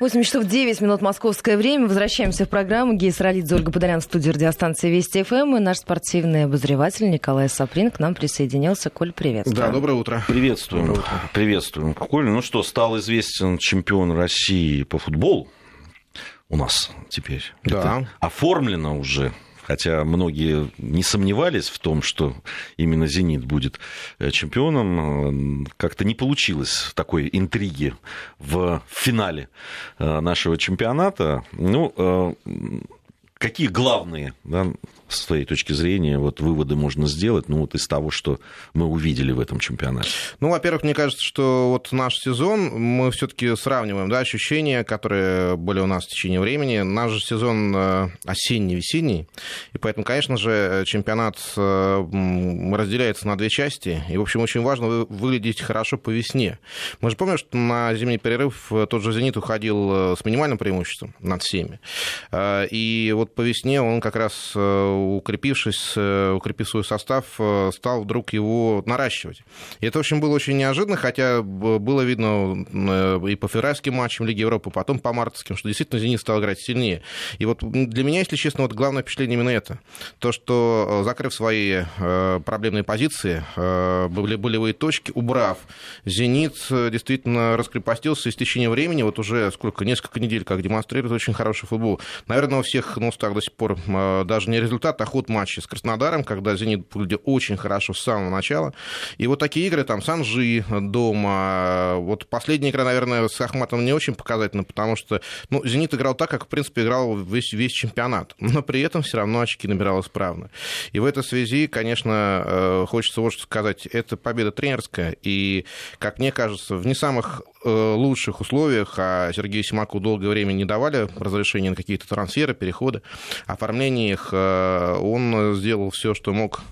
8 часов 9 минут московское время. Возвращаемся в программу. Гея Саралидзе, Ольга Подолян, студия радиостанции Вести ФМ. И наш спортивный обозреватель Николай Саприн к нам присоединился. Коль, привет. Да, доброе утро. Приветствуем. Доброе утро. Приветствуем. Коль, ну что, стал известен чемпион России по футболу у нас теперь. Да. Это оформлено уже хотя многие не сомневались в том, что именно «Зенит» будет э, чемпионом, э, как-то не получилось такой интриги в финале э, нашего чемпионата. Ну, какие главные да, с твоей точки зрения, вот выводы можно сделать, ну, вот из того, что мы увидели в этом чемпионате? Ну, во-первых, мне кажется, что вот наш сезон, мы все таки сравниваем, да, ощущения, которые были у нас в течение времени. Наш же сезон э, осенний-весенний, и поэтому, конечно же, чемпионат э, разделяется на две части, и, в общем, очень важно выглядеть хорошо по весне. Мы же помним, что на зимний перерыв тот же «Зенит» уходил с минимальным преимуществом над всеми, э, и вот по весне он как раз укрепившись, э, укрепив свой состав, э, стал вдруг его наращивать. И это, в общем, было очень неожиданно, хотя было видно э, и по февральским матчам Лиги Европы, потом по мартовским, что действительно «Зенит» стал играть сильнее. И вот для меня, если честно, вот главное впечатление именно это. То, что, закрыв свои проблемные позиции, были болевые точки, убрав, «Зенит» действительно раскрепостился и с течением времени, вот уже сколько, несколько недель, как демонстрирует очень хороший футбол. Наверное, у всех на устах до сих пор даже не результат, результат, а ход матча с Краснодаром, когда «Зенит» выглядел очень хорошо с самого начала. И вот такие игры, там, Санжи дома. Вот последняя игра, наверное, с Ахматом не очень показательна, потому что, ну, «Зенит» играл так, как, в принципе, играл весь, весь чемпионат. Но при этом все равно очки набирал исправно. И в этой связи, конечно, э, хочется вот что сказать. Это победа тренерская. И, как мне кажется, в не самых Э, лучших условиях, а Сергею Симаку долгое время не давали разрешения на какие-то трансферы, переходы, оформление их, э, он сделал все, что мог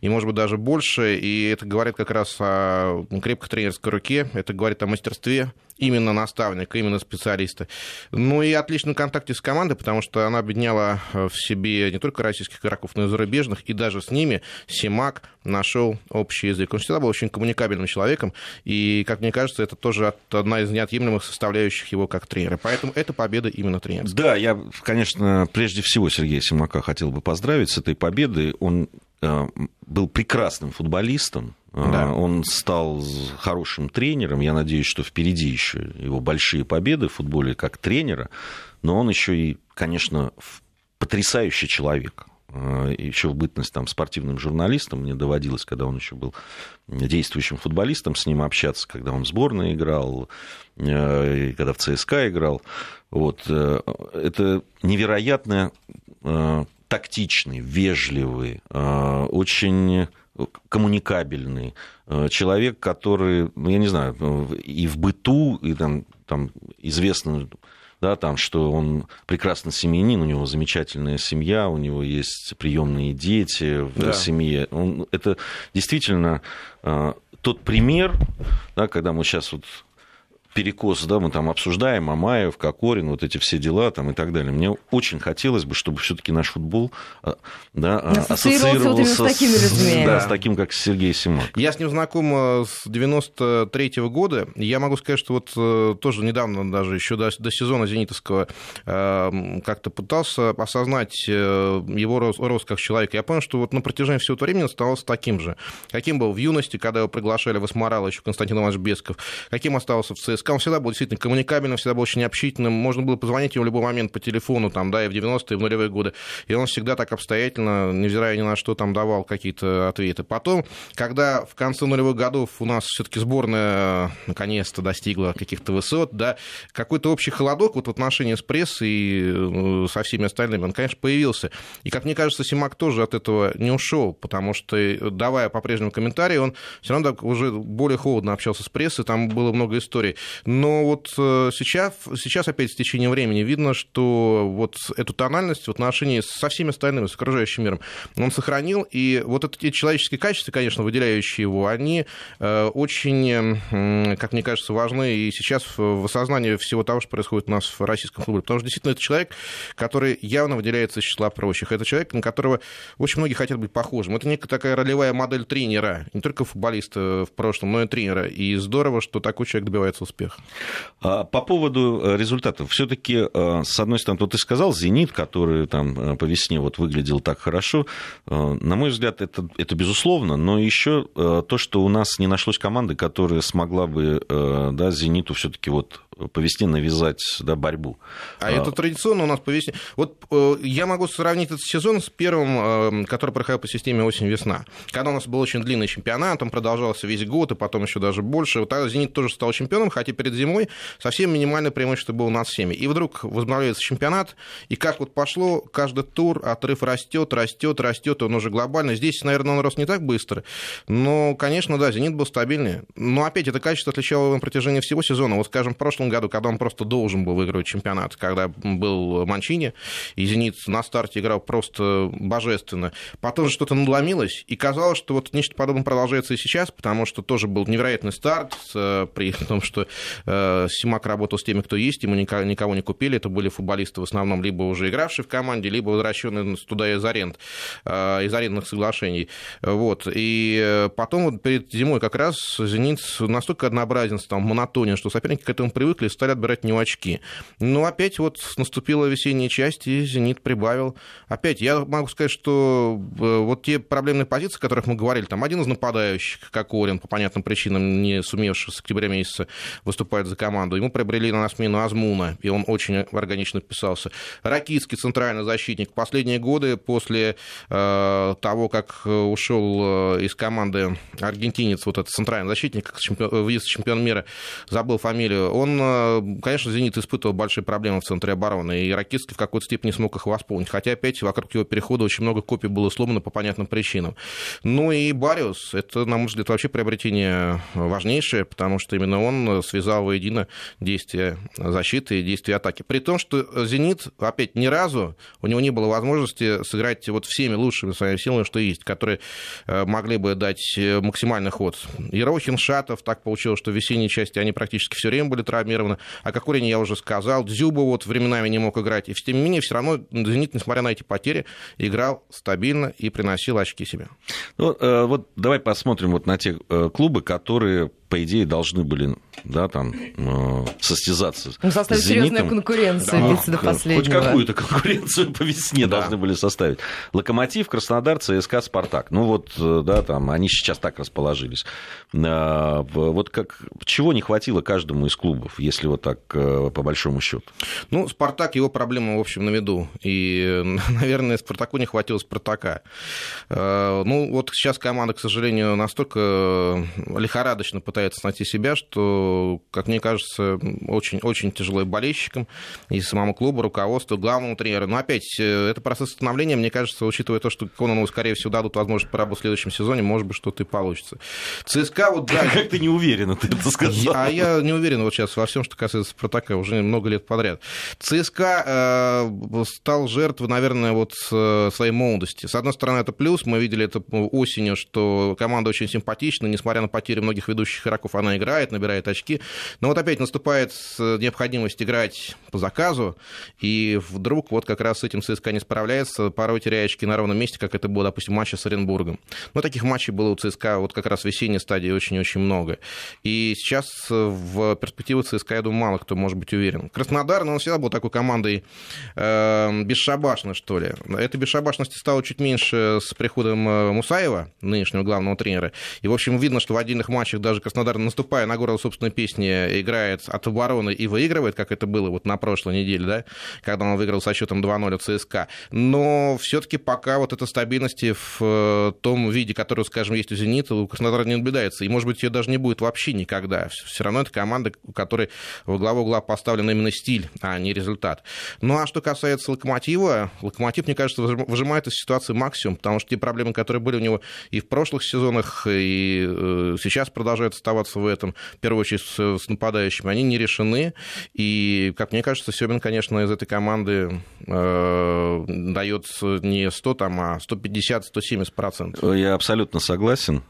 и, может быть, даже больше. И это говорит как раз о крепкой тренерской руке, это говорит о мастерстве именно наставника, именно специалиста. Ну и отличном контакте с командой, потому что она объединяла в себе не только российских игроков, но и зарубежных, и даже с ними Симак нашел общий язык. Он всегда был очень коммуникабельным человеком, и, как мне кажется, это тоже одна из неотъемлемых составляющих его как тренера. Поэтому это победа именно тренера. Да, я, конечно, прежде всего Сергея Симака хотел бы поздравить с этой победой. Он Э, был прекрасным футболистом, э, да. Он стал хорошим тренером. Я надеюсь, что впереди еще его большие победы в футболе как тренера. Но он еще и, конечно, потрясающий человек. Э, еще в бытность там, спортивным журналистом мне доводилось, когда он еще был действующим футболистом, с ним общаться, когда он в сборной играл, когда в ЦСКА играл. Вот. Это невероятная тактичный, вежливый, э, очень коммуникабельный э, человек, который, ну, я не знаю, и в быту, и там, там известно, да, там, что он прекрасный семьянин, у него замечательная семья, у него есть приемные дети в да. семье. Он, это действительно э, тот пример, да, когда мы сейчас вот перекос, да, мы там обсуждаем Мамаев, Кокорин, вот эти все дела там и так далее. Мне очень хотелось бы, чтобы все-таки наш футбол а, да, а, ассоциировался вот с, с такими людьми. Да, с таким, как Сергей Симак. Я с ним знаком э, с 93 -го года. Я могу сказать, что вот э, тоже недавно, даже еще до, до сезона Зенитовского, э, как-то пытался осознать его рост, рост как человека. Я понял, что вот на протяжении всего этого времени он оставался таким же. Каким был в юности, когда его приглашали в Асмарал, еще Константин Иванович Бесков. Каким остался в ЦСКА ЦСКА, он всегда был действительно коммуникабельным, всегда был очень общительным. Можно было позвонить ему в любой момент по телефону, там, да, и в 90-е, и в нулевые годы. И он всегда так обстоятельно, невзирая ни на что, там давал какие-то ответы. Потом, когда в конце нулевых годов у нас все-таки сборная наконец-то достигла каких-то высот, да, какой-то общий холодок вот в отношении с прессой и э, со всеми остальными, он, конечно, появился. И, как мне кажется, Симак тоже от этого не ушел, потому что, давая по-прежнему комментарии, он все равно уже более холодно общался с прессой, там было много историй. Но вот э, сейчас, сейчас опять с течением времени видно, что вот эту тональность в отношении со всеми остальными, с окружающим миром, он сохранил. И вот эти человеческие качества, конечно, выделяющие его, они э, очень, как мне кажется, важны и сейчас в осознании всего того, что происходит у нас в российском футболе. Потому что действительно это человек, который явно выделяется из числа прочих. Это человек, на которого очень многие хотят быть похожим. Это некая такая ролевая модель тренера, не только футболиста в прошлом, но и тренера. И здорово, что такой человек добивается успеха успех. А, по поводу э, результатов, все-таки, э, с одной стороны, вот ты сказал, «Зенит», который там э, по весне вот выглядел так хорошо, на мой взгляд, это, это безусловно, но еще то, что у нас не нашлось команды, которая смогла бы да, «Зениту» все-таки вот по весне навязать да, борьбу. А, а это традиционно у нас по весне. Вот я могу сравнить этот сезон с первым, который проходил по системе осень-весна. Когда у нас был очень длинный чемпионат, он продолжался весь год, и потом еще даже больше. Вот тогда «Зенит» тоже стал чемпионом, хотя перед зимой совсем минимальное преимущество было у нас всеми. И вдруг возобновляется чемпионат, и как вот пошло, каждый тур отрыв растет, растет, растет, он уже глобальный. Здесь, наверное, он рос не так быстро, но, конечно, да, «Зенит» был стабильнее. Но опять это качество отличало его на протяжении всего сезона. Вот, скажем, в прошлом году, когда он просто должен был выигрывать чемпионат, когда был Манчини, и «Зенит» на старте играл просто божественно. Потом же что-то надломилось, и казалось, что вот нечто подобное продолжается и сейчас, потому что тоже был невероятный старт, э, при том, что Симак работал с теми, кто есть, ему никого не купили, это были футболисты в основном либо уже игравшие в команде, либо возвращенные туда из аренд, э, из арендных соглашений. Вот. И потом вот перед зимой как раз «Зенит» настолько однообразен, там, монотонен, что соперники к этому привыкли, стали отбирать не очки. Но опять вот наступила весенняя часть, и «Зенит» прибавил. Опять, я могу сказать, что э, вот те проблемные позиции, о которых мы говорили, там один из нападающих, как Орин, по понятным причинам, не сумевший с октября месяца выступать за команду, ему приобрели на смену Азмуна, и он очень органично вписался. Ракитский центральный защитник. Последние годы после э, того, как ушел э, из команды аргентинец, вот этот центральный защитник, чемпион, вице-чемпион мира, забыл фамилию, он э, конечно, «Зенит» испытывал большие проблемы в центре обороны, и Ракитский в какой-то степени смог их восполнить. Хотя, опять, вокруг его перехода очень много копий было сломано по понятным причинам. Ну и Бариус, это, на мой взгляд, вообще приобретение важнейшее, потому что именно он связал воедино действия защиты и действия атаки. При том, что «Зенит», опять, ни разу у него не было возможности сыграть вот всеми лучшими своими силами, что есть, которые э, могли бы дать э, максимальный ход. Ерохин, Шатов, так получилось, что в весенней части они практически все время были травмированы. О Кокорине я уже сказал. Дзюба вот временами не мог играть. И тем не менее, все равно «Зенит», несмотря на эти потери, играл стабильно и приносил очки себе. Ну, э, вот давай посмотрим вот на те э, клубы, которые по идее, должны были да, там, э, состязаться ну, составить серьезную конкуренцию, да, до последнего. Хоть какую-то конкуренцию по весне да. должны были составить. «Локомотив», «Краснодар», «ЦСКА», «Спартак». Ну вот, э, да, там, они сейчас так расположились. Э, вот как, чего не хватило каждому из клубов, если вот так э, по большому счету? Ну, «Спартак», его проблема, в общем, на виду. И, наверное, «Спартаку» не хватило «Спартака». Ну, вот сейчас команда, к сожалению, настолько лихорадочно пытается пытается найти себя, что, как мне кажется, очень, очень тяжело и болельщикам, и самому клубу, руководству, главному тренеру. Но опять, э, это процесс становления, мне кажется, учитывая то, что Конану, скорее всего, дадут возможность поработать в следующем сезоне, может быть, что-то и получится. ЦСКА вот, да... Как ты не уверен, ты это сказал? А я не уверен вот сейчас во всем, что касается Спартака, уже много лет подряд. ЦСКА э, стал жертвой, наверное, вот э, своей молодости. С одной стороны, это плюс, мы видели это осенью, что команда очень симпатична, несмотря на потери многих ведущих игроков она играет, набирает очки. Но вот опять наступает необходимость играть по заказу, и вдруг вот как раз с этим ЦСКА не справляется, порой теряя очки на ровном месте, как это было, допустим, в матче с Оренбургом. Но таких матчей было у ЦСКА вот как раз в весенней стадии очень-очень много. И сейчас в перспективу ЦСКА, я думаю, мало кто может быть уверен. Краснодар, но ну, он всегда был такой командой э, бесшабашной, что ли. Этой бесшабашности стало чуть меньше с приходом э, Мусаева, нынешнего главного тренера. И, в общем, видно, что в отдельных матчах даже Краснодар Краснодар, наступая на горло собственной песни, играет от обороны и выигрывает, как это было вот на прошлой неделе, да, когда он выиграл со счетом 2-0 от ЦСКА. Но все-таки пока вот эта стабильности в э, том виде, который, скажем, есть у «Зенита», у Краснодара не наблюдается. И, может быть, ее даже не будет вообще никогда. Все равно это команда, у которой во главу угла поставлен именно стиль, а не результат. Ну, а что касается «Локомотива», «Локомотив», мне кажется, выжимает из ситуации максимум, потому что те проблемы, которые были у него и в прошлых сезонах, и э, сейчас продолжают оставаться в этом, в первую очередь с, с нападающими, они не решены. И, как мне кажется, Семин, конечно, из этой команды э, дает не 100, там, а 150-170 процентов. Я абсолютно согласен.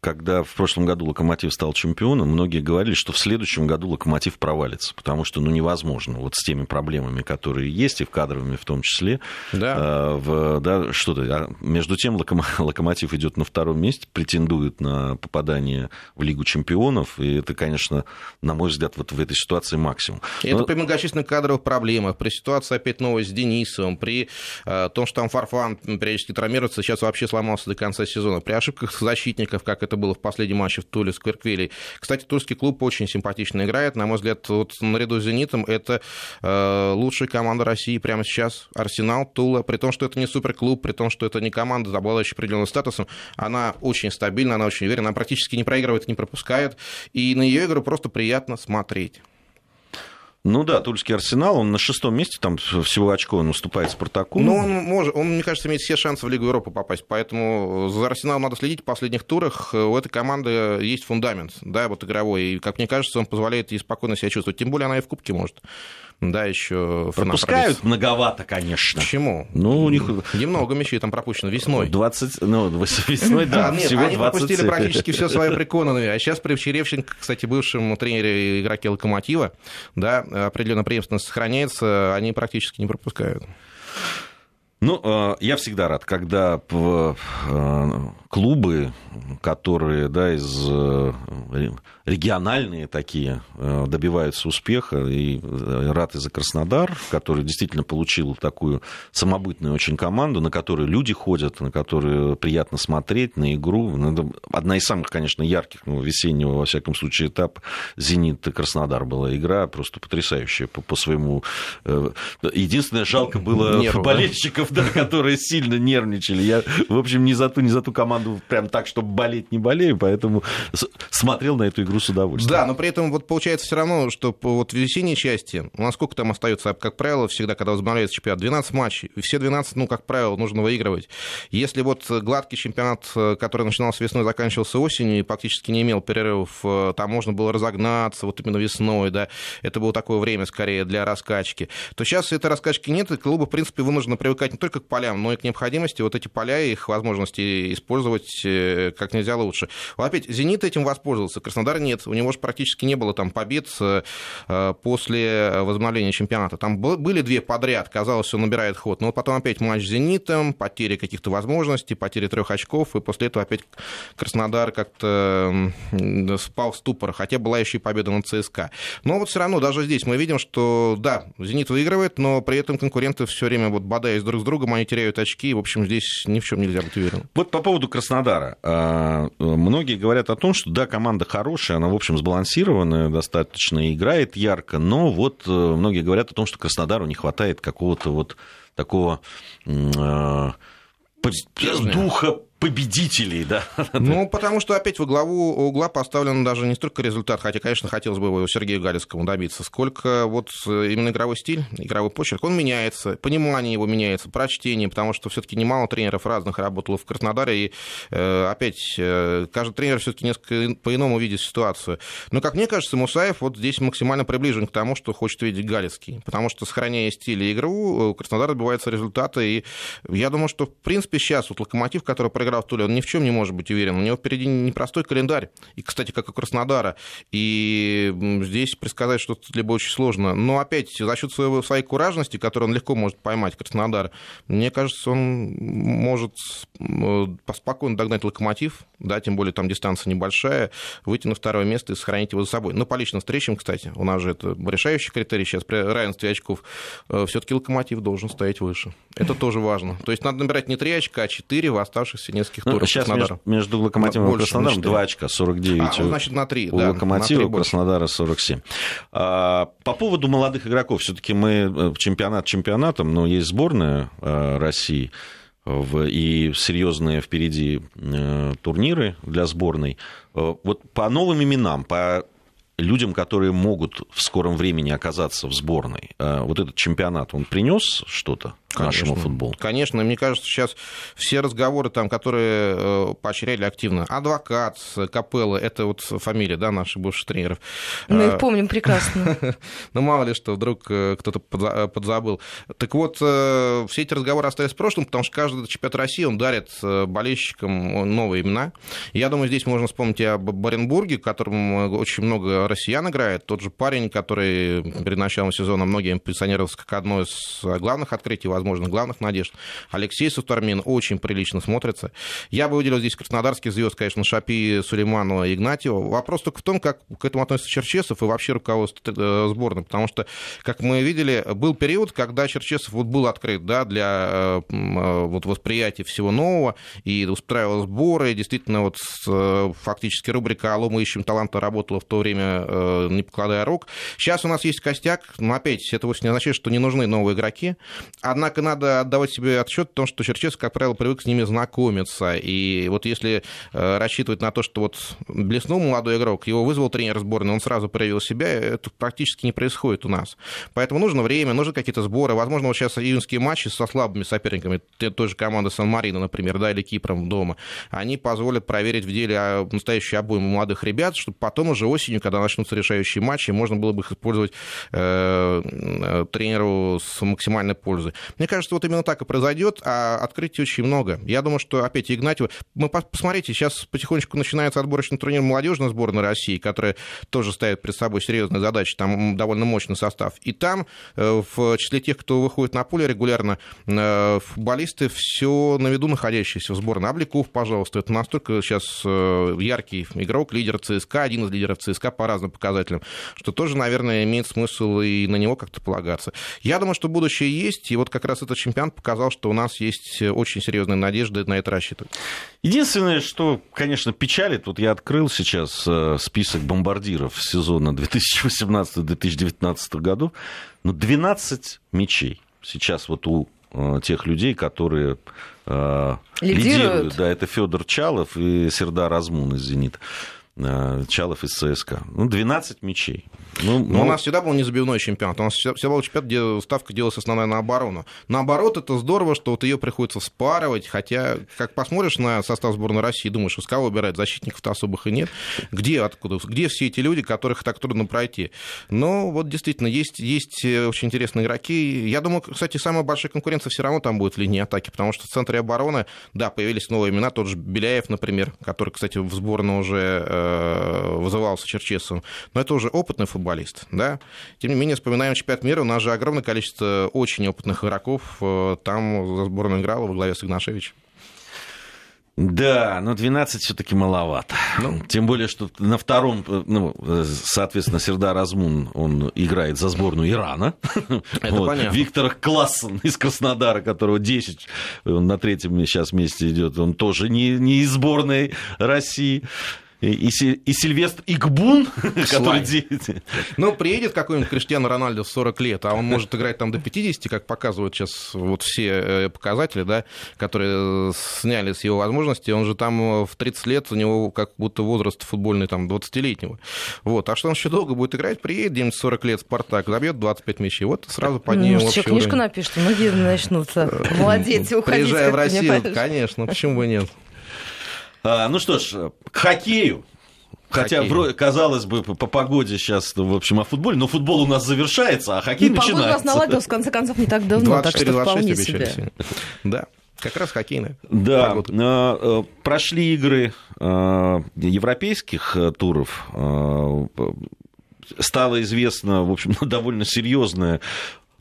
Когда в прошлом году Локомотив стал чемпионом, многие говорили, что в следующем году Локомотив провалится, потому что ну, невозможно вот с теми проблемами, которые есть, и в кадровыми в том числе. Да. Э, в, да, что-то. А между тем Локомотив идет на втором месте, претендует на попадание в Лигу чемпионов, и это, конечно, на мой взгляд, вот в этой ситуации максимум. Но... Это при многочисленных кадровых проблемах, при ситуации опять новой с Денисовым, при э, том, что там Фарфан периодически травмируется, сейчас вообще сломался до конца сезона, при ошибках защитников, как это было в последнем матче в Туле с Кверквилей. Кстати, тульский клуб очень симпатично играет. На мой взгляд, вот наряду с «Зенитом» это э, лучшая команда России прямо сейчас. Арсенал, Тула. При том, что это не суперклуб, при том, что это не команда, обладающая определенным статусом, она очень стабильна, она очень уверена, она практически не проигрывает, не пропускает. И на ее игру просто приятно смотреть. Ну да, Тульский Арсенал, он на шестом месте, там всего очко он уступает Спартаку. Ну, он, может, он, мне кажется, имеет все шансы в Лигу Европы попасть, поэтому за Арсеналом надо следить в последних турах. У этой команды есть фундамент, да, вот игровой, и, как мне кажется, он позволяет ей спокойно себя чувствовать. Тем более она и в Кубке может да, еще... Пропускают многовато, конечно. Почему? Ну, у них... Немного мячей там пропущено весной. 20, ну, весной, да, нет, всего они 20... пропустили практически все свои приконанные. А сейчас при Черевченко, кстати, бывшем тренере игроке Локомотива, да, определенная преемственность сохраняется, они практически не пропускают. Ну, э, я всегда рад, когда э, клубы, которые да, из э, региональные такие добиваются успеха, и рад и за Краснодар, который действительно получил такую самобытную очень команду, на которую люди ходят, на которую приятно смотреть, на игру. Ну, одна из самых, конечно, ярких ну, весеннего, во всяком случае, этап. «Зенит» и Краснодар была игра, просто потрясающая по, по своему... Единственное, жалко было Нерву, болельщиков, да, которые сильно нервничали. Я, в общем, не за ту, не за ту команду прям так, чтобы болеть, не болею, поэтому смотрел на эту игру с удовольствием. Да, но при этом вот получается все равно, что вот в весенней части, у нас сколько там остается, как правило, всегда, когда возобновляется чемпионат, 12 матчей, все 12, ну, как правило, нужно выигрывать. Если вот гладкий чемпионат, который начинался весной, заканчивался осенью и практически не имел перерывов, э, там можно было разогнаться вот именно весной, да, это было такое время скорее для раскачки, то сейчас этой раскачки нет, и клубы, в принципе, вынуждены привыкать только к полям, но и к необходимости вот эти поля и их возможности использовать э, как нельзя лучше. Опять, «Зенит» этим воспользовался, Краснодар нет. У него же практически не было там побед э, после возобновления чемпионата. Там были две подряд, казалось, что набирает ход. Но потом опять матч с «Зенитом», потери каких-то возможностей, потери трех очков, и после этого опять Краснодар как-то спал в ступор, хотя была еще и победа на ЦСКА. Но вот все равно даже здесь мы видим, что да, «Зенит» выигрывает, но при этом конкуренты все время вот бодаясь друг с другом, они теряют очки. В общем, здесь ни в чем нельзя быть уверенным. Вот по поводу Краснодара. А, многие говорят о том, что да, команда хорошая, она, в общем, сбалансированная, достаточно играет ярко, но вот э, многие говорят о том, что Краснодару не хватает какого-то вот такого э, духа победителей, да? Ну, потому что опять во главу угла поставлен даже не столько результат, хотя, конечно, хотелось бы его Сергею Галицкому добиться, сколько вот э, именно игровой стиль, игровой почерк, он меняется, понимание его меняется, прочтение, потому что все таки немало тренеров разных работало в Краснодаре, и э, опять э, каждый тренер все таки несколько по-иному видит ситуацию. Но, как мне кажется, Мусаев вот здесь максимально приближен к тому, что хочет видеть Галицкий, потому что, сохраняя стиль и игру, Краснодар добивается результата, и я думаю, что, в принципе, сейчас вот Локомотив, который проиграл проиграв Туле, он ни в чем не может быть уверен. У него впереди непростой календарь. И, кстати, как у Краснодара. И здесь предсказать что-то либо очень сложно. Но опять, за счет своего, своей куражности, которую он легко может поймать, Краснодар, мне кажется, он может спокойно догнать локомотив, да, тем более там дистанция небольшая, выйти на второе место и сохранить его за собой. Но по личным встречам, кстати, у нас же это решающий критерий сейчас при равенстве очков, э, все-таки локомотив должен стоять выше. Это тоже важно. То есть надо набирать не 3 очка, а 4 в оставшихся нескольких ну, турах сейчас между, между Локомотивом и Краснодаром 2 очка, 49 а, ну, значит, на 3, у да, Локомотива, у Краснодара 47. А, по поводу молодых игроков, все-таки мы э, чемпионат чемпионатом, но есть сборная э, России, в, и серьезные впереди э, турниры для сборной. Вот по новым именам, по людям, которые могут в скором времени оказаться в сборной, вот этот чемпионат, он принес что-то Конечно. нашему футболу. Конечно, мне кажется, сейчас все разговоры, там, которые э, поощряли активно, адвокат, Капелла, это вот фамилия, да, наших бывших тренеров. Мы их помним прекрасно. Ну, мало ли что, вдруг кто-то подзабыл. Так вот, все эти разговоры остались в прошлом, потому что каждый чемпионат России, он дарит болельщикам новые имена. Я думаю, здесь можно вспомнить и об Баренбурге, в котором очень много россиян играет. Тот же парень, который перед началом сезона многим позиционировался как одно из главных открытий, возможно, главных надежд. Алексей Сутармин очень прилично смотрится. Я бы выделил здесь краснодарских звезд, конечно, Шапи, Сулейманова и Игнатьева. Вопрос только в том, как к этому относится Черчесов и вообще руководство э, сборной, потому что, как мы видели, был период, когда Черчесов вот был открыт да, для э, э, вот, восприятия всего нового и устраивал сборы. Действительно, вот фактически рубрика «Алло, мы ищем таланта» работала в то время, не покладая рук. Сейчас у нас есть костяк, но опять, это вовсе не означает, что не нужны новые игроки. Однако надо отдавать себе отчет о том, что Черчесов, как правило, привык с ними знакомиться. И вот если э, рассчитывать на то, что вот блеснул молодой игрок, его вызвал тренер сборной, он сразу проявил себя, это практически не происходит у нас. Поэтому нужно время, нужны какие-то сборы. Возможно, вот сейчас июньские матчи со слабыми соперниками, той же команды Сан-Марино, например, да, или Кипром дома, они позволят проверить в деле а, настоящую обойму молодых ребят, чтобы потом уже осенью, когда начнутся решающие матчи, можно было бы их использовать э, э тренеру с максимальной пользой. Мне кажется, вот именно так и произойдет, а открытий очень много. Я думаю, что опять Игнатьева... Мы посмотрите, сейчас потихонечку начинается отборочный турнир молодежной сборной России, которая тоже ставит перед собой серьезные задачи, там довольно мощный состав. И там э, в числе тех, кто выходит на поле регулярно, э, футболисты все на виду находящиеся в сборной. Обликов, пожалуйста, это настолько сейчас э, яркий игрок, лидер ЦСКА, один из лидеров ЦСКА по разным показателям, что тоже, наверное, имеет смысл и на него как-то полагаться. Я думаю, что будущее есть, и вот как раз этот чемпионат показал, что у нас есть очень серьезные надежды на это рассчитывать. Единственное, что, конечно, печалит, вот я открыл сейчас э, список бомбардиров сезона 2018-2019 году, ну, 12 мячей сейчас вот у э, тех людей, которые э, лидируют. лидируют. Да, это Федор Чалов и Сердар Азмун из «Зенита». Э, Чалов из ЦСКА. Ну, 12 мячей. Ну, Но ну... у нас всегда был незабивной чемпионат. У нас всегда был чемпионат, где ставка делалась основная на оборону. Наоборот, это здорово, что вот ее приходится спарывать, хотя, как посмотришь на состав сборной России, думаешь, из кого выбирать, защитников-то особых и нет. Где, откуда, где все эти люди, которых так трудно пройти? Но вот действительно, есть, есть э, очень интересные игроки. Я думаю, кстати, самая большая конкуренция все равно там будет в линии атаки, потому что в центре обороны, да, появились новые имена, тот же Беляев, например, который, кстати, в сборной уже э, вызывался Черчесовым, но это уже опытный футболист, футболист. Да? Тем не менее, вспоминаем чемпионат мира, у нас же огромное количество очень опытных игроков. Э, там за сборную играла во главе с Игнашевичем. Да, но 12 все-таки маловато. Ну, Тем более, что на втором, э, ну, соответственно, Сердар Азмун, он играет за сборную Ирана. Это вот. понятно. Виктор Классен из Краснодара, которого 10 на третьем сейчас месте идет, он тоже не, не из сборной России и, и Сильвестр Игбун, который... Ну, приедет какой-нибудь Криштиану Рональдо в 40 лет, а он может играть там до 50, как показывают сейчас вот все э, показатели, да, которые сняли с его возможностей. Он же там в 30 лет, у него как будто возраст футбольный там 20-летнего. Вот. А что он еще долго будет играть, приедет где-нибудь 40 лет Спартак, забьет 25 мячей, вот сразу поднимем ну, книжку напишет, многие начнутся молодеть и уходить. Приезжая в Россию, конечно, почему бы нет. А, ну что ж, к хоккею. Хотя, хоккей. казалось бы, по погоде сейчас, в общем, о футболе, но футбол у нас завершается, а хоккей и начинается. Погода у нас наладилась, в конце концов, не так давно, 24, так что вполне себе. Да. Как раз хоккейная. Да, погода. А, э, прошли игры э, европейских э, туров. Стало известно, в общем, довольно серьезное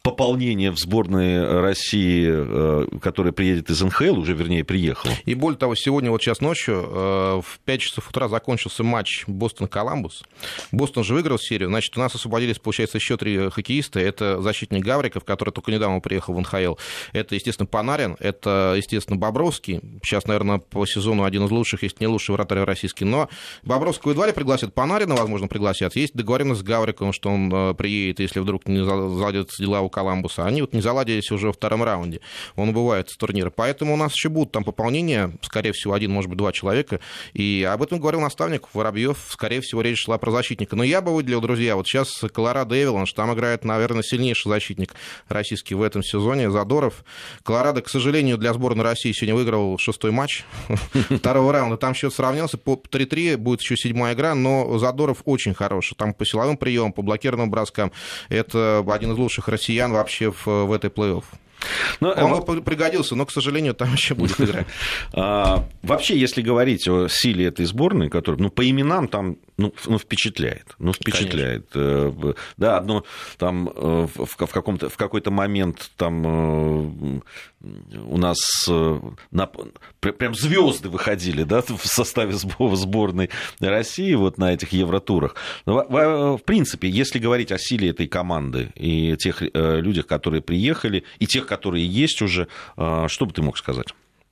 пополнение в сборной России, э, которая приедет из НХЛ, уже, вернее, приехала. И более того, сегодня вот сейчас ночью э, в 5 часов утра закончился матч Бостон-Коламбус. Бостон же выиграл серию. Значит, у нас освободились, получается, еще три хоккеиста. Это защитник Гавриков, который только недавно приехал в НХЛ. Это, естественно, Панарин. Это, естественно, Бобровский. Сейчас, наверное, по сезону один из лучших, если не лучший вратарь российский. Но Бобровского едва ли пригласят. Панарина, возможно, пригласят. Есть договоренность с Гавриковым, что он э, приедет, если вдруг не заладятся дела у Москва Коламбуса, они вот не заладились уже во втором раунде. Он бывает с турнира. Поэтому у нас еще будут там пополнения, скорее всего, один, может быть, два человека. И об этом говорил наставник Воробьев. Скорее всего, речь шла про защитника. Но я бы выделил, друзья, вот сейчас Колорадо Эвиланш, там играет, наверное, сильнейший защитник российский в этом сезоне, Задоров. Колорадо, к сожалению, для сборной России сегодня выиграл шестой матч второго раунда. Там счет сравнялся по 3-3, будет еще седьмая игра, но Задоров очень хороший. Там по силовым приемам, по блокированным броскам. Это один из лучших россиян вообще в, в этой плей-офф. Но, ну, Он бы пригодился, но, к сожалению, там еще будет играть. А, вообще, если говорить о силе этой сборной, которая, ну, по именам там, ну, ну впечатляет, ну, впечатляет. Конечно. Э, да, одно там э, в, в, каком-то, в какой-то момент там э, у нас на, прям звезды выходили, да, в составе сборной России вот на этих евротурах. В, в принципе, если говорить о силе этой команды и тех людях, которые приехали, и тех, которые есть уже. Что бы ты мог сказать?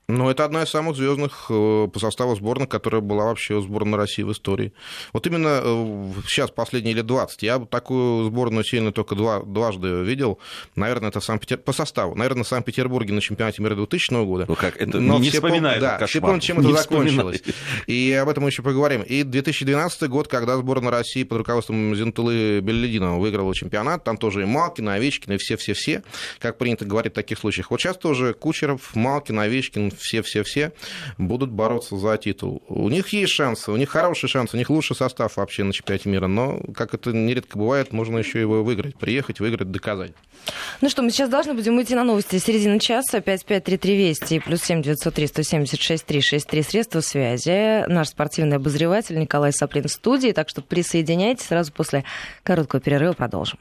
Ну, это одна из самых звездных э, по составу сборных, которая была вообще сборной России в истории. Вот именно э, сейчас, последние лет 20, я такую сборную сильно только два, дважды видел. Наверное, это Санкт-Петербург, по составу. Наверное, в Санкт-Петербурге на чемпионате мира 2000 года. Ну как, это Но не вспоминаю пом... Да, все помнят, чем не это закончилось. И об этом мы еще поговорим. И 2012 год, когда сборная России под руководством Зентулы Беллидинова выиграла чемпионат, там тоже и Малкин, и Овечкин, и все-все-все, как принято говорить в таких случаях. Вот сейчас тоже Кучеров, Малкин, Овечкин, все-все-все будут бороться за титул. У них есть шансы, у них хороший шанс, у них лучший состав вообще на чемпионате мира, но, как это нередко бывает, нужно еще его выиграть, приехать, выиграть, доказать. Ну что, мы сейчас должны будем идти на новости середины часа, 5533 Вести, плюс 7 903 176 363 средства связи. Наш спортивный обозреватель Николай Саплин в студии, так что присоединяйтесь, сразу после короткого перерыва продолжим.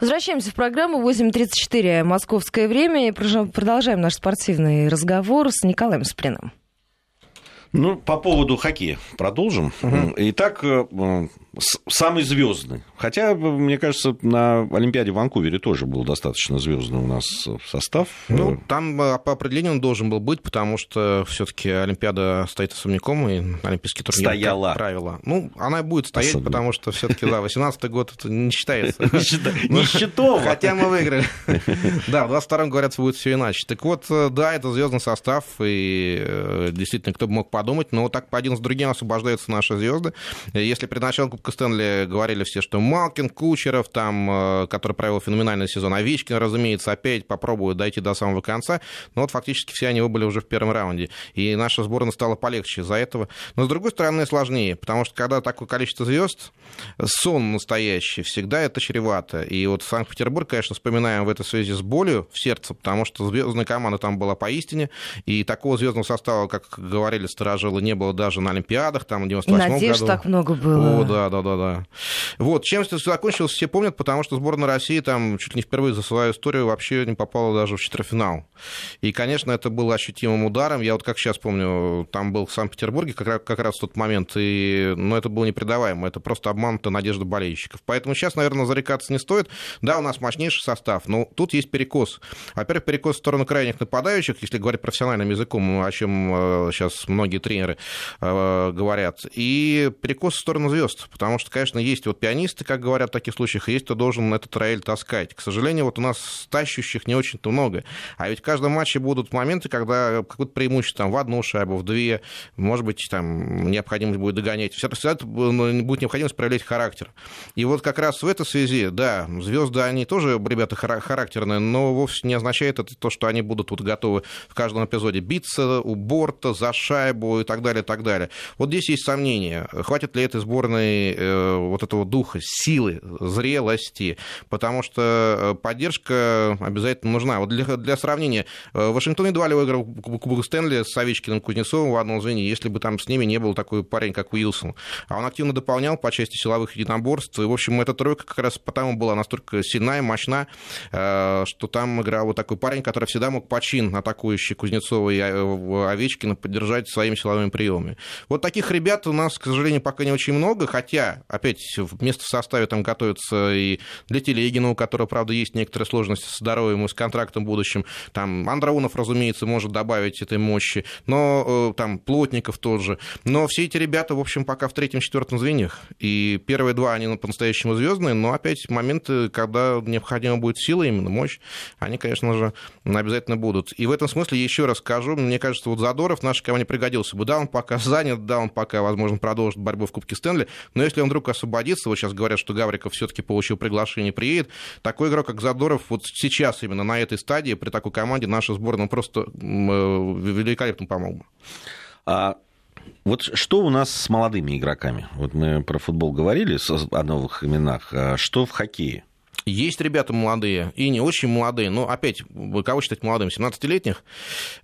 Возвращаемся в программу. 8.34 московское время. И продолжаем наш спортивный разговор с Николаем Сплиным. Ну, по поводу хоккея продолжим. Угу. Итак, э, самый звездный. Хотя, мне кажется, на Олимпиаде в Ванкувере тоже был достаточно звездный у нас состав. Ну, там э, по определению он должен был быть, потому что все-таки Олимпиада стоит особняком, и Олимпийский турнир Стояла. правила. Ну, она будет стоять, Особенно. потому что все-таки, да, 18 год это не считается. Не счетово. Хотя мы выиграли. Да, в 22-м, говорят, будет все иначе. Так вот, э, да, это звездный состав, и э, действительно, кто бы мог подумать, но так по один с другим освобождаются наши звезды. Если при начале Кубка Стэнли говорили все, что Малкин, Кучеров, там, э, который провел феноменальный сезон, Овечкин, разумеется, опять попробует дойти до самого конца, но вот фактически все они выбыли уже в первом раунде, и наша сборная стала полегче из-за этого. Но, с другой стороны, сложнее, потому что когда такое количество звезд, сон настоящий, всегда это чревато. И вот Санкт-Петербург, конечно, вспоминаем в этой связи с болью в сердце, потому что звездная команда там была поистине, и такого звездного состава, как говорили сторожилы, не было даже на Олимпиадах, там в 98 году. Надежд так много было. О, да, да, да, да. Вот, чем это все закончилось, все помнят, потому что сборная России там чуть ли не впервые за свою историю вообще не попала даже в четвертьфинал. И, конечно, это было ощутимым ударом. Я вот как сейчас помню, там был в Санкт-Петербурге как раз, как раз в тот момент, и, но ну, это было непредаваемо, это просто обманутая надежда болельщиков. Поэтому сейчас, наверное, зарекаться не стоит. Да, у нас мощнейший состав, но тут есть перекос. Во-первых, перекос в сторону крайних нападающих, если говорить профессиональным языком, о чем сейчас э, многие тренеры э, говорят, и перекос в сторону звезд, потому что, конечно, есть вот пианисты, как говорят в таких случаях, есть кто должен этот рояль таскать. К сожалению, вот у нас тащущих не очень-то много. А ведь в каждом матче будут моменты, когда какое-то преимущество там, в одну шайбу, в две, может быть, там необходимость будет догонять. Все это ну, будет необходимость проявлять характер. И вот как раз в этой связи, да, звезды, они тоже, ребята, характерные, но вовсе не означает это то, что они будут вот готовы в каждом эпизоде биться у борта, за шайбу и так далее, и так далее. Вот здесь есть сомнения. Хватит ли этой сборной э, вот этого духа, силы, зрелости, потому что э, поддержка обязательно нужна. Вот для, для сравнения, э, Вашингтон едва ли выиграл Кубок Стэнли с Овечкиным Кузнецовым в одном звене, если бы там с ними не был такой парень, как Уилсон. А он активно дополнял по части силовых единоборств. И, в общем, эта тройка как раз потому была настолько сильна и мощна, что там играл вот такой парень, который всегда мог почин атакующий Кузнецова и Овечкина поддержать своими силовыми приемами. Вот таких ребят у нас, к сожалению, пока не очень много, хотя, опять, вместо в составе там готовится и для Телегина, у которого, правда, есть некоторые сложности с здоровьем и с контрактом будущим. Там Андраунов, разумеется, может добавить этой мощи, но там Плотников тоже. Но все эти ребята, в общем, пока в третьем-четвертом звеньях. И первые два, они по-настоящему звездные, но опять моменты, когда необходима будет сила, именно мощь, они, конечно же, обязательно будут. И в этом смысле, еще раз скажу, мне кажется, вот Задоров нашей команде пригодился бы. Да, он пока занят, да, он пока, возможно, продолжит борьбу в Кубке Стэнли, но если он вдруг освободится, вот сейчас говорят, что Гавриков все-таки получил приглашение, приедет, такой игрок, как Задоров, вот сейчас именно на этой стадии, при такой команде, наша сборная просто э, великолепно помог бы. А вот что у нас с молодыми игроками? Вот мы про футбол говорили о новых именах. А что в хоккее? Есть ребята молодые и не очень молодые, но опять, кого считать молодым? 17-летних,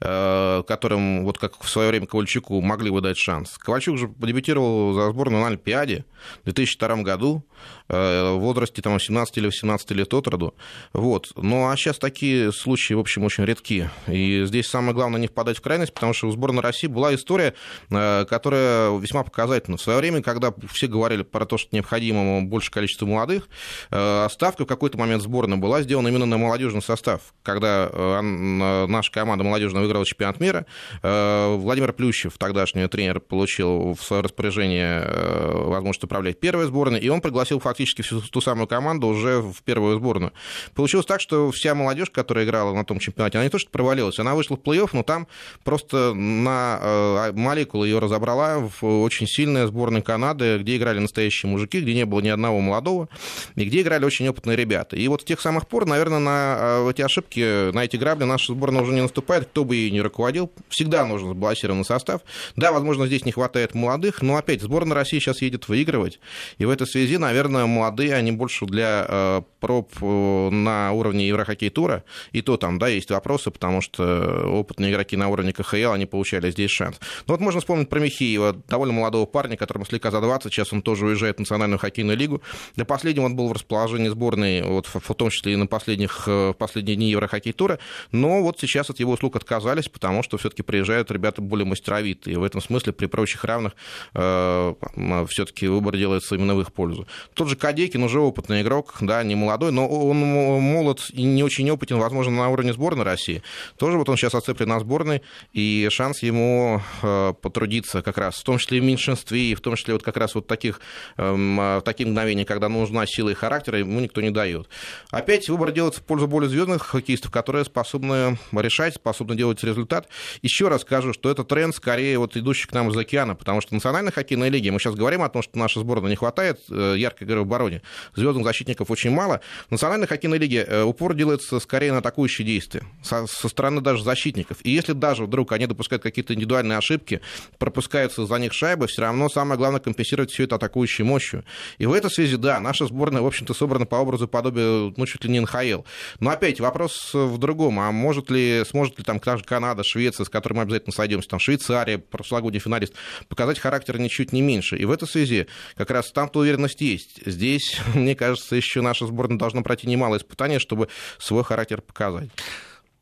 э, которым, вот как в свое время Ковальчуку, могли бы дать шанс. Ковальчук же дебютировал за сборную на Олимпиаде в 2002 году. Э, в возрасте там, 17 или 18 лет от роду. Вот. Ну, а сейчас такие случаи, в общем, очень редки. И здесь самое главное не впадать в крайность, потому что у сборной России была история, э, которая весьма показательна. В свое время, когда все говорили про то, что необходимо больше количества молодых, ставка какой-то момент сборной была сделана именно на молодежный состав. Когда наша команда молодежная выиграла чемпионат мира, Владимир Плющев, тогдашний тренер, получил в свое распоряжение возможность управлять первой сборной, и он пригласил фактически всю ту самую команду уже в первую сборную. Получилось так, что вся молодежь, которая играла на том чемпионате, она не то что провалилась, она вышла в плей-офф, но там просто на э, молекулы ее разобрала в очень сильная сборная Канады, где играли настоящие мужики, где не было ни одного молодого, и где играли очень опытные ребята. И вот с тех самых пор, наверное, на э, эти ошибки, на эти грабли наша сборная уже не наступает, кто бы ей не руководил. Всегда нужен сбалансированный состав. Да, возможно, здесь не хватает молодых, но опять сборная России сейчас едет выигрывать. И в этой связи, наверное, молодые, они больше для э, проб э, на уровне Еврохоккей тура. И то там, да, есть вопросы, потому что опытные игроки на уровне КХЛ, они получали здесь шанс. Ну вот можно вспомнить про Михеева, довольно молодого парня, которому слегка за 20, сейчас он тоже уезжает в Национальную хоккейную лигу. Для последнего он был в расположении сборной, вот, в том числе и на последних, э, последние дни Еврохоккей тура, но вот сейчас от его услуг отказались, потому что все-таки приезжают ребята более мастеровитые. В этом смысле при прочих равных э, все-таки выбор делается именно в их пользу. Тот же Кадекин уже опытный игрок, да, не молодой, но он молод и не очень опытен, возможно, на уровне сборной России. Тоже вот он сейчас отцеплен на сборной, и шанс ему э, потрудиться как раз, в том числе и в меньшинстве, и в том числе вот как раз вот таких, э, таких мгновений, когда нужна сила и характер, ему никто не дает. Опять выбор делается в пользу более звездных хоккеистов, которые способны решать, способны делать результат. Еще раз скажу, что это тренд скорее вот идущий к нам из океана, потому что национальная хоккейная лига, мы сейчас говорим о том, что наша сборная не хватает э, яркой игры в обороне, звездных защитников очень мало. В Национальной хоккейной лиге э, упор делается скорее на атакующие действия, со, со стороны даже защитников. И если даже вдруг они допускают какие-то индивидуальные ошибки, пропускаются за них шайбы, все равно самое главное компенсировать все это атакующей мощью. И в этой связи, да, наша сборная, в общем-то, собрана по образу подобия, ну, чуть ли не НХЛ. Но опять вопрос в другом. А может ли, сможет ли там Канада, Швеция, с которой мы обязательно сойдемся, там Швейцария, прошлогодний финалист, показать характер ничуть не меньше. И в этой связи как раз там-то уверенность есть. Здесь, мне кажется, еще наша сборная должна пройти немало испытаний, чтобы свой характер показать.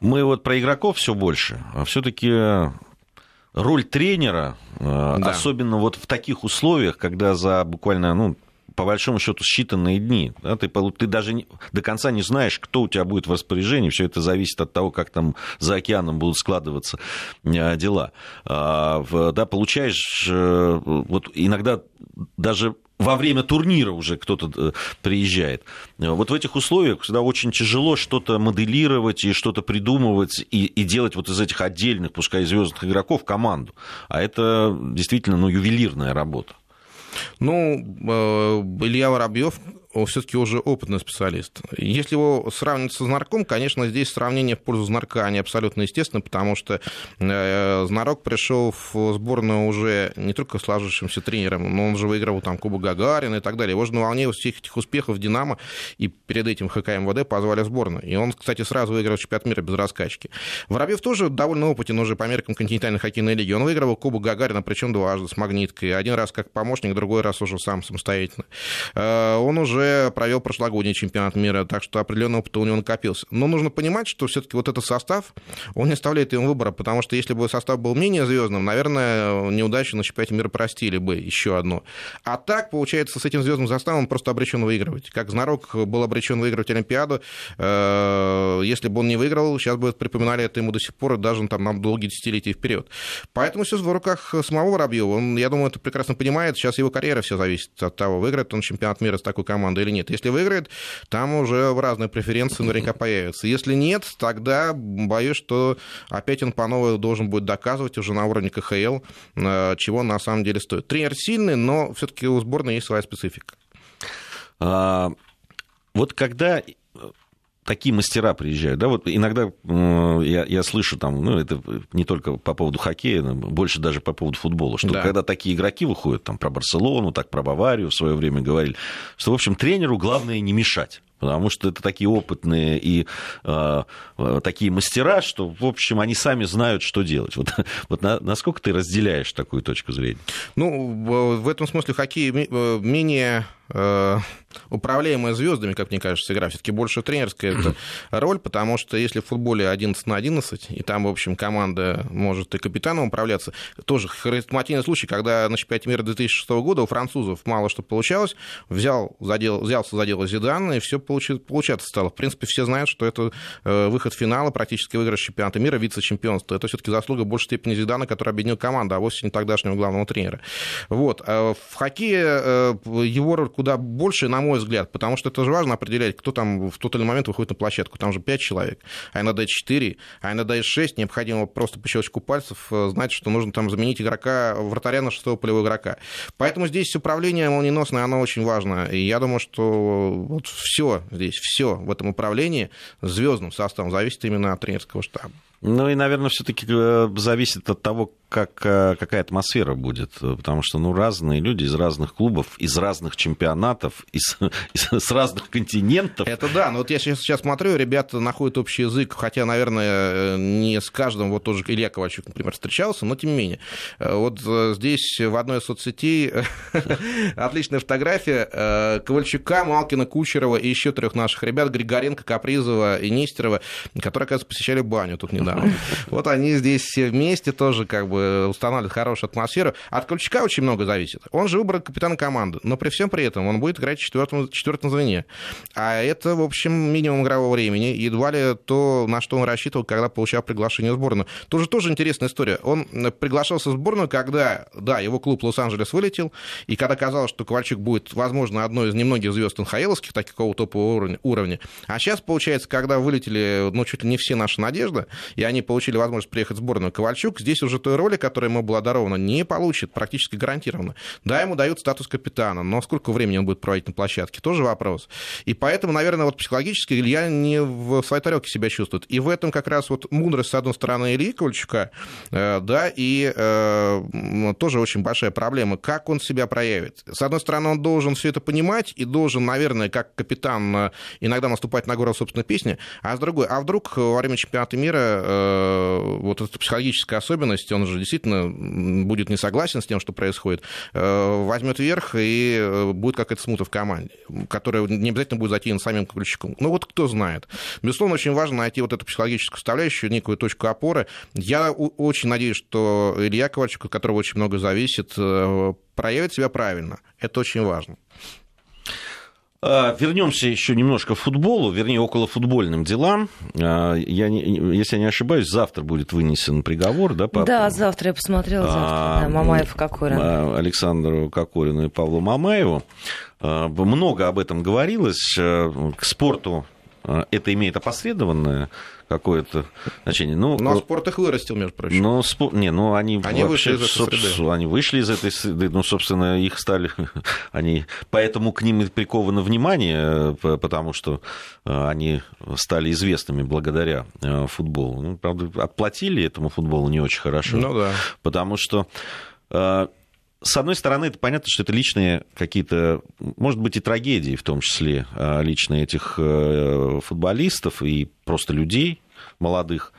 Мы вот про игроков все больше, а все-таки роль тренера, э, да. особенно вот в таких условиях, когда за буквально ну, по большому счету считанные дни. Да, ты, ты даже не, до конца не знаешь, кто у тебя будет в распоряжении. Все это зависит от того, как там за океаном будут складываться э, дела. А, да, получаешь э, вот иногда даже во время турнира уже кто-то э, приезжает. Вот в этих условиях всегда очень тяжело что-то моделировать и что-то придумывать и, и делать вот из этих отдельных, пускай звездных игроков, команду. А это действительно ну, ювелирная работа. Ну, э, Илья Воробьев все-таки уже опытный специалист. Если его сравнивать со Знарком, конечно, здесь сравнение в пользу Знарка, они абсолютно естественно, потому что э, Знарок пришел в сборную уже не только сложившимся тренером, но он же выиграл там Кубок Гагарина и так далее. Его же на волне всех этих успехов Динамо и перед этим ХК МВД позвали в сборную. И он, кстати, сразу выиграл чемпионат мира без раскачки. Воробьев тоже довольно опытен уже по меркам континентальной хоккейной лиги. Он выиграл Кубок Гагарина, причем дважды с магниткой. Один раз как помощник, другой раз уже сам самостоятельно. Э, он уже уже провел прошлогодний чемпионат мира, так что определенный опыт у него накопился. Но нужно понимать, что все-таки вот этот состав, он не оставляет ему выбора, потому что если бы состав был менее звездным, наверное, неудачу на чемпионате мира простили бы еще одну. А так, получается, с этим звездным составом он просто обречен выигрывать. Как Знарок был обречен выигрывать Олимпиаду, э, если бы он не выиграл, сейчас бы припоминали это ему до сих пор, даже там на долгие десятилетия вперед. Поэтому все в руках самого Воробьева. Он, я думаю, это прекрасно понимает. Сейчас его карьера все зависит от того, выиграет он чемпионат мира с такой командой или нет. Если выиграет, там уже разные преференции наверняка появятся. Если нет, тогда боюсь, что опять он по новой должен будет доказывать уже на уровне КХЛ, э, чего на самом деле стоит. Тренер сильный, но все-таки у сборной есть своя специфика. А, вот когда такие мастера приезжают, да, вот иногда я, я слышу там, ну, это не только по поводу хоккея, но больше даже по поводу футбола, что да. когда такие игроки выходят, там, про Барселону, так, про Баварию в свое время говорили, что, в общем, тренеру главное не мешать потому что это такие опытные и э, э такие мастера, что, в общем, они сами знают, что делать. Вот, вот на, насколько ты разделяешь такую точку зрения? Ну, в этом смысле хоккей э, менее Э, управляемая звездами, как мне кажется, игра все-таки больше тренерская это роль, потому что если в футболе 11 на 11, и там, в общем, команда может и капитаном управляться, тоже харизматичный случай, когда на чемпионате мира 2006 года у французов мало что получалось, взял, задел, взялся за дело Зидан, и все получаться стало. В принципе, все знают, что это э, выход финала, практически выигрыш чемпионата мира, вице-чемпионство. Это все-таки заслуга в большей степени Зидана, который объединил команду, а вовсе не тогдашнего главного тренера. Вот. А в хоккее э, его роль куда больше, на мой взгляд, потому что это же важно определять, кто там в тот или момент выходит на площадку. Там же 5 человек, а иногда 4, а иногда и 6. Необходимо просто по щелчку пальцев э, знать, что нужно там заменить игрока, вратаря на шестого полевого игрока. Поэтому здесь управление молниеносное, оно очень важно. И я думаю, что вот все здесь, все в этом управлении звездным составом зависит именно от тренерского штаба. Ну и, наверное, все-таки э, зависит от того, как, э, какая атмосфера будет, потому что ну, разные люди из разных клубов, из разных чемпионатов, из, из, с разных континентов. Это да, но вот я сейчас, сейчас смотрю, ребята находят общий язык, хотя, наверное, не с каждым, вот тоже Илья Ковальчук, например, встречался, но тем не менее. Э, вот здесь в одной из соцсетей отличная фотография Ковальчука, Малкина, Кучерова и еще трех наших ребят, Григоренко, Капризова и Нестерова, которые, оказывается, посещали баню тут недавно да. Вот они здесь все вместе тоже как бы устанавливают хорошую атмосферу. От Ключика очень много зависит. Он же выбран капитана команды, но при всем при этом он будет играть в четвертом, четвертом звене. А это, в общем, минимум игрового времени. Едва ли то, на что он рассчитывал, когда получал приглашение в сборную. Тоже тоже интересная история. Он приглашался в сборную, когда, да, его клуб Лос-Анджелес вылетел, и когда казалось, что Ковальчук будет, возможно, одной из немногих звезд НХЛовских, такого топового уровня. А сейчас, получается, когда вылетели, ну, чуть ли не все наши надежды, и они получили возможность приехать в сборную Ковальчук, здесь уже той роли, которая ему была дарована, не получит, практически гарантированно. Да, ему дают статус капитана, но сколько времени он будет проводить на площадке, тоже вопрос. И поэтому, наверное, вот психологически Илья не в своей тарелке себя чувствует. И в этом как раз вот мудрость, с одной стороны, Ильи Ковальчука, э, да, и э, тоже очень большая проблема, как он себя проявит. С одной стороны, он должен все это понимать и должен, наверное, как капитан э, иногда наступать на гору собственной песни, а с другой, а вдруг во время чемпионата мира вот эта психологическая особенность, он же действительно будет не согласен с тем, что происходит, э, возьмет верх и э, будет какая-то смута в команде, которая не обязательно будет затеяна самим ключиком. Ну вот кто знает. Безусловно, очень важно найти вот эту психологическую составляющую, некую точку опоры. Я очень надеюсь, что Илья Ковальчук, от которого очень много зависит, проявит себя правильно. Это очень важно. А, вернемся еще немножко к футболу, вернее, около футбольным делам. А, я не, если я не ошибаюсь, завтра будет вынесен приговор, да, по... Да, завтра я посмотрела, завтра, а, да, Мамаев Кокорин. Александру Кокорину и Павлу Мамаеву. Много об этом говорилось. К спорту это имеет опосредованное какое-то значение. Ну, Но спорт их вырастил, между прочим. Ну, спор... не, ну они, они вообще, вышли из этой среды. Они вышли из этой среды, ну, собственно, их стали, они, поэтому к ним и приковано внимание, потому что э, они стали известными благодаря э, футболу. Ну, правда, отплатили этому футболу не очень хорошо. Ну да. Потому что э, с одной стороны, это понятно, что это личные какие-то, может быть, и трагедии, в том числе личные этих футболистов и просто людей, молодых.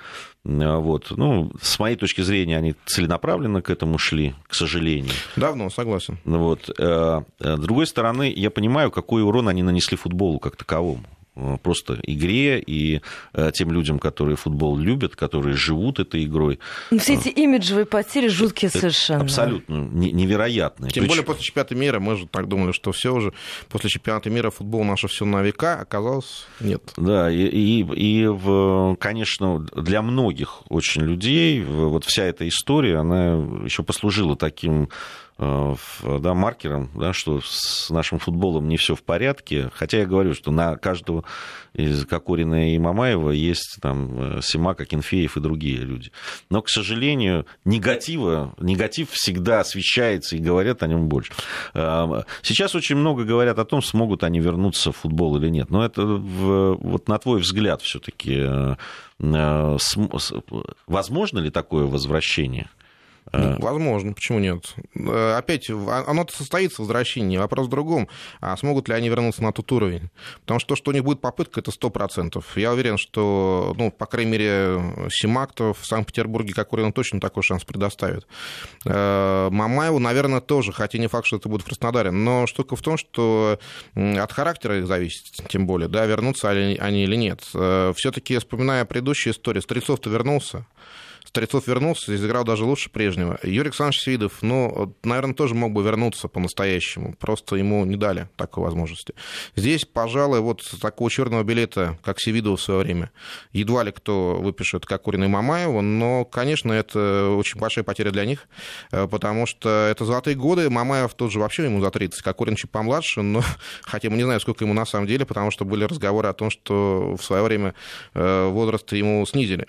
Вот. Ну, с моей точки зрения, они целенаправленно к этому шли, к сожалению. Давно, согласен. Вот. С другой стороны, я понимаю, какой урон они нанесли футболу как таковому. Э, просто игре и э, тем людям, которые футбол любят, которые живут этой игрой. Ну, все эти имиджевые потери жуткие Это совершенно. Абсолютно невероятные. Тем Причем... более после чемпионата мира мы же так думали, что все уже после чемпионата мира футбол наше все на века, оказалось нет. Да, и, и, и конечно, для многих очень людей вот вся эта история, она еще послужила таким Э, да, маркером, да, что с нашим футболом не все в порядке. Хотя я говорю, что на каждого из Кокорина и Мамаева есть там э, Симака, Кенфеев и другие люди. Но, к сожалению, негатива, негатив всегда освещается и говорят о нем больше. Э, сейчас очень много говорят о том, смогут они вернуться в футбол или нет. Но это вот на твой взгляд все-таки возможно ли такое возвращение? Ну, возможно, почему нет? Э, опять, а, оно состоится возвращение. Вопрос в другом. А смогут ли они вернуться на тот уровень? Потому что то, что у них будет попытка, это 100%. Я уверен, что, ну, по крайней мере, Симактов в Санкт-Петербурге Кокорину точно такой шанс предоставит. Э, Мамаеву, наверное, тоже, хотя не факт, что это будет в Краснодаре. Но штука в том, что от характера их зависит, тем более, да, вернутся они или нет. Э, Все-таки, вспоминая предыдущую историю, Стрельцов-то вернулся. Стрельцов вернулся, изыграл даже лучше прежнего. Юрий Александрович Свидов, ну, наверное, тоже мог бы вернуться по-настоящему, просто ему не дали такой возможности. Здесь, пожалуй, вот такого черного билета, как Севидова в свое время, едва ли кто выпишет Кокорина и Мамаева, но, конечно, это очень большая потеря для них, э, потому что это золотые годы, Мамаев тот же вообще ему за 30, Кокорин чуть помладше, но хотя мы не знаем, сколько ему на самом деле, потому что были разговоры о том, что в свое время э, возраст ему снизили.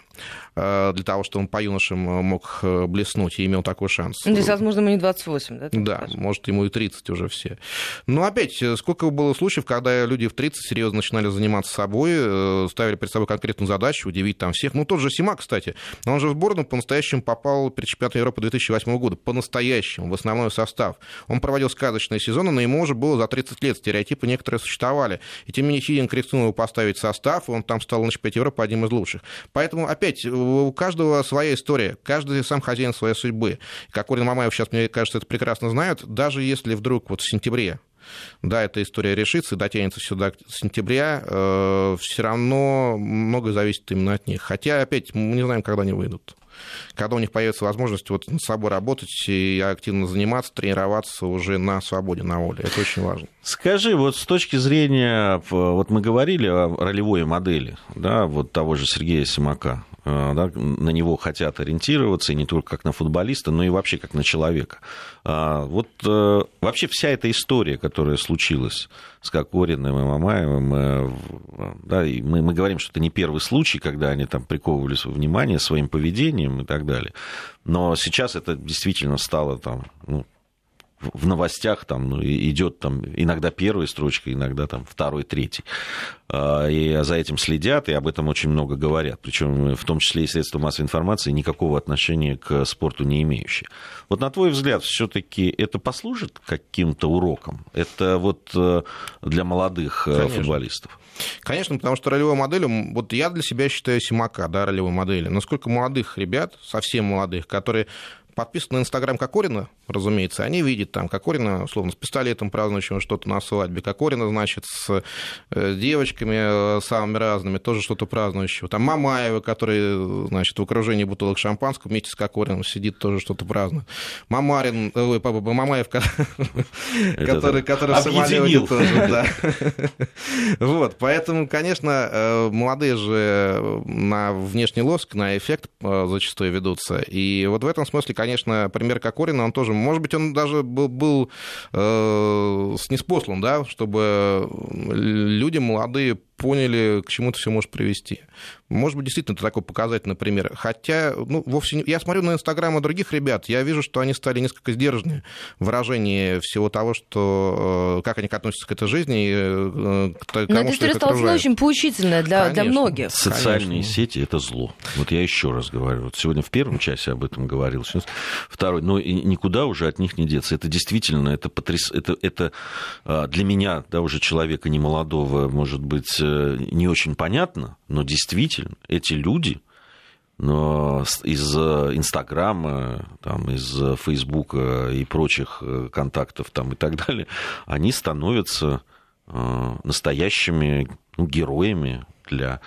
Э, для того, чтобы он по юношам э, мог э, блеснуть и имел такой шанс. Ну, здесь, возможно, ему не 28, да? Да, скажем? может, ему и 30 уже все. Но опять, сколько было случаев, когда люди в 30 серьезно начинали заниматься собой, ставили перед собой конкретную задачу, удивить там всех. Ну, тот же Сима, кстати, он же в сборную по-настоящему попал перед чемпионатом Европы 2008 года, по-настоящему, в основной состав. Он проводил сказочные сезоны, но ему уже было за 30 лет, стереотипы некоторые существовали. И тем не менее, Хидинг рискнул его поставить состав, и он там стал на чемпионате Европы одним из лучших. Поэтому, опять, у каждого своя история, каждый сам хозяин своей судьбы. Как Орин Мамаев сейчас, мне кажется, это прекрасно знают, даже если вдруг вот в сентябре да, эта история решится и дотянется сюда сентября, э, все равно многое зависит именно от них. Хотя, опять, мы не знаем, когда они выйдут когда у них появится возможность вот над собой работать и активно заниматься, тренироваться уже на свободе, на воле. Это очень важно. Скажи, вот с точки зрения, вот мы говорили о ролевой модели, да, вот того же Сергея Симака, да, на него хотят ориентироваться, и не только как на футболиста, но и вообще как на человека. А, вот э, вообще вся эта история, которая случилась с Кокориным и Мамаевым, э, да, и мы, мы говорим, что это не первый случай, когда они там приковывали свое внимание своим поведением и так далее. Но сейчас это действительно стало там, ну, в новостях там ну, идет там иногда первая строчка, иногда там второй, третий. А, и за этим следят, и об этом очень много говорят. Причем в том числе и средства массовой информации никакого отношения к спорту не имеющие. Вот на твой взгляд, все-таки это послужит каким-то уроком? Это вот э, для молодых э, Конечно. футболистов? Конечно, потому что ролевой моделью, вот я для себя считаю Симака, да, ролевой модели. Насколько молодых ребят, совсем молодых, которые подписаны на Инстаграм Кокорина, разумеется, они видят там Кокорина, условно, с пистолетом празднующего что-то на свадьбе, Кокорина, значит, с э, девочками э, самыми разными, тоже что-то празднующего. Там Мамаева, который, значит, в окружении бутылок шампанского вместе с Кокорином сидит, тоже что-то празднует. Мамарин, э, ой, папа, Мамаев, который, который в самолете тоже, да. Вот, поэтому, конечно, молодые же на внешний лоск, на эффект зачастую ведутся. И вот в этом смысле, конечно, пример Кокорина, он тоже, может быть, он даже был, был э, снеспослан, да, чтобы люди молодые поняли, к чему это все может привести. Может быть, действительно, это такой показательный пример. Хотя, ну, вовсе не... Я смотрю на инстаграмы других ребят, я вижу, что они стали несколько сдержаннее в выражении всего того, что... Э, как они относятся к этой жизни и э, к тому, Но эта история стала очень поучительная для, для многих. Социальные Конечно. сети — это зло. Вот я еще раз говорю. Вот сегодня в первом часе об этом говорил, сейчас второй. Но никуда уже от них не деться. Это действительно, это, потряс... это, это а, для меня, да, уже человека не молодого, может быть, э, не очень понятно, но действительно эти люди но из Инстаграма, там, из Фейсбука и прочих контактов там, и так далее, они становятся настоящими ну, героями для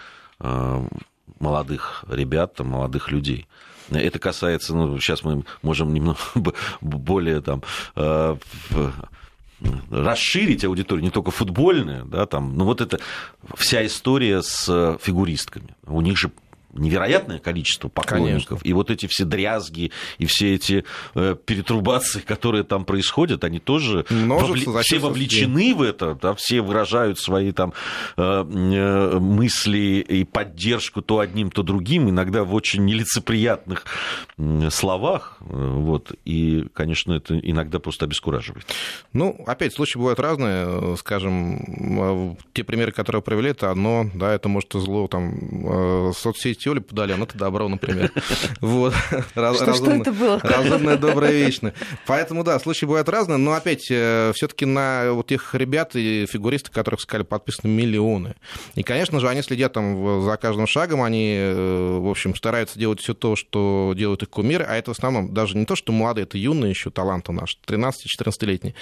молодых ребят, молодых людей. Это касается, ну, сейчас мы можем немного более там расширить аудиторию, не только футбольную, да, там, но вот это вся история с фигуристками. У них же невероятное количество поклонников. Конечно. И вот эти все дрязги и все эти э, перетрубации, которые там происходят, они тоже вовле... все вовлечены в это, да, все выражают свои там э, э, мысли и поддержку то одним, то другим, иногда в очень нелицеприятных словах. Вот. И, конечно, это иногда просто обескураживает. Ну, опять, случаи бывают разные. Скажем, те примеры, которые провели, это одно, да, это может зло там соцсети Оля подали, а это добро, например. Вот. Что, это было? Разумная, добрая, вечная. Поэтому, да, случаи бывают разные, но опять, э, все таки на вот тех ребят и фигуристов, которых скале подписаны миллионы. И, конечно же, они следят там за каждым шагом, они, э, в общем, стараются делать все то, что делают их кумиры, а это в основном даже не то, что молодые, это юные еще таланты наши, 13-14-летние.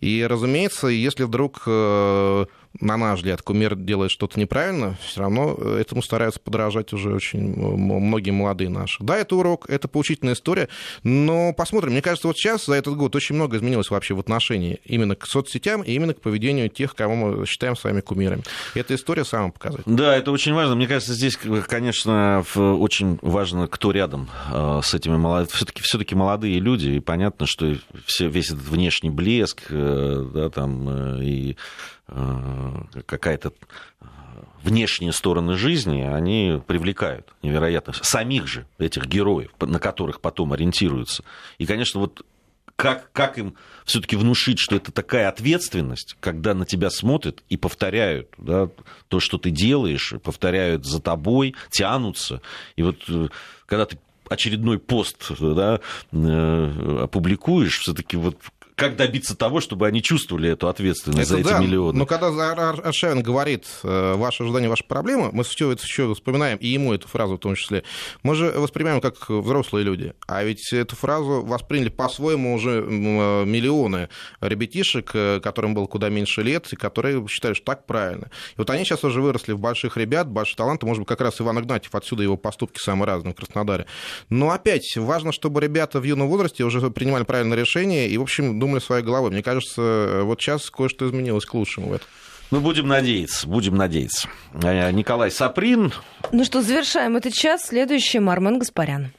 И, разумеется, если вдруг э, на наш взгляд, кумир делает что-то неправильно, все равно этому стараются подражать уже очень многие молодые наши. Да, это урок, это поучительная история, но посмотрим. Мне кажется, вот сейчас за этот год очень много изменилось вообще в отношении именно к соцсетям и именно к поведению тех, кого мы считаем своими кумирами. Эта история сама показательна. Да, это очень важно. Мне кажется, здесь, конечно, очень важно, кто рядом э, с этими молодыми. Все-таки все-таки молодые люди, и понятно, что все, весь этот внешний блеск, э, да, там, э, и какая-то внешние стороны жизни, они привлекают невероятно самих же этих героев, на которых потом ориентируются. И, конечно, вот как, как им все-таки внушить, что это такая ответственность, когда на тебя смотрят и повторяют да, то, что ты делаешь, повторяют за тобой, тянутся. И вот э, когда ты очередной пост да, э, опубликуешь, все-таки вот как добиться того, чтобы они чувствовали эту ответственность это за да, эти миллионы. Но когда Аршавин говорит э, «ваши ожидания, ваша проблема», мы все это еще вспоминаем, и ему эту фразу в том числе, мы же воспринимаем как взрослые люди. А ведь эту фразу восприняли по-своему уже э, миллионы ребятишек, э, которым было куда меньше лет, и которые считали, что так правильно. И вот они сейчас уже выросли в больших ребят, большие таланты, может быть, как раз Иван Игнатьев, отсюда его поступки самые разные в Краснодаре. Но опять, важно, чтобы ребята в юном возрасте уже принимали правильное решение, и, в общем, думали своей головой. Мне кажется, вот сейчас кое-что изменилось к лучшему в этом. Ну, будем надеяться, будем надеяться. Николай Саприн. Ну что, завершаем этот час. Следующий Мармен Гаспарян.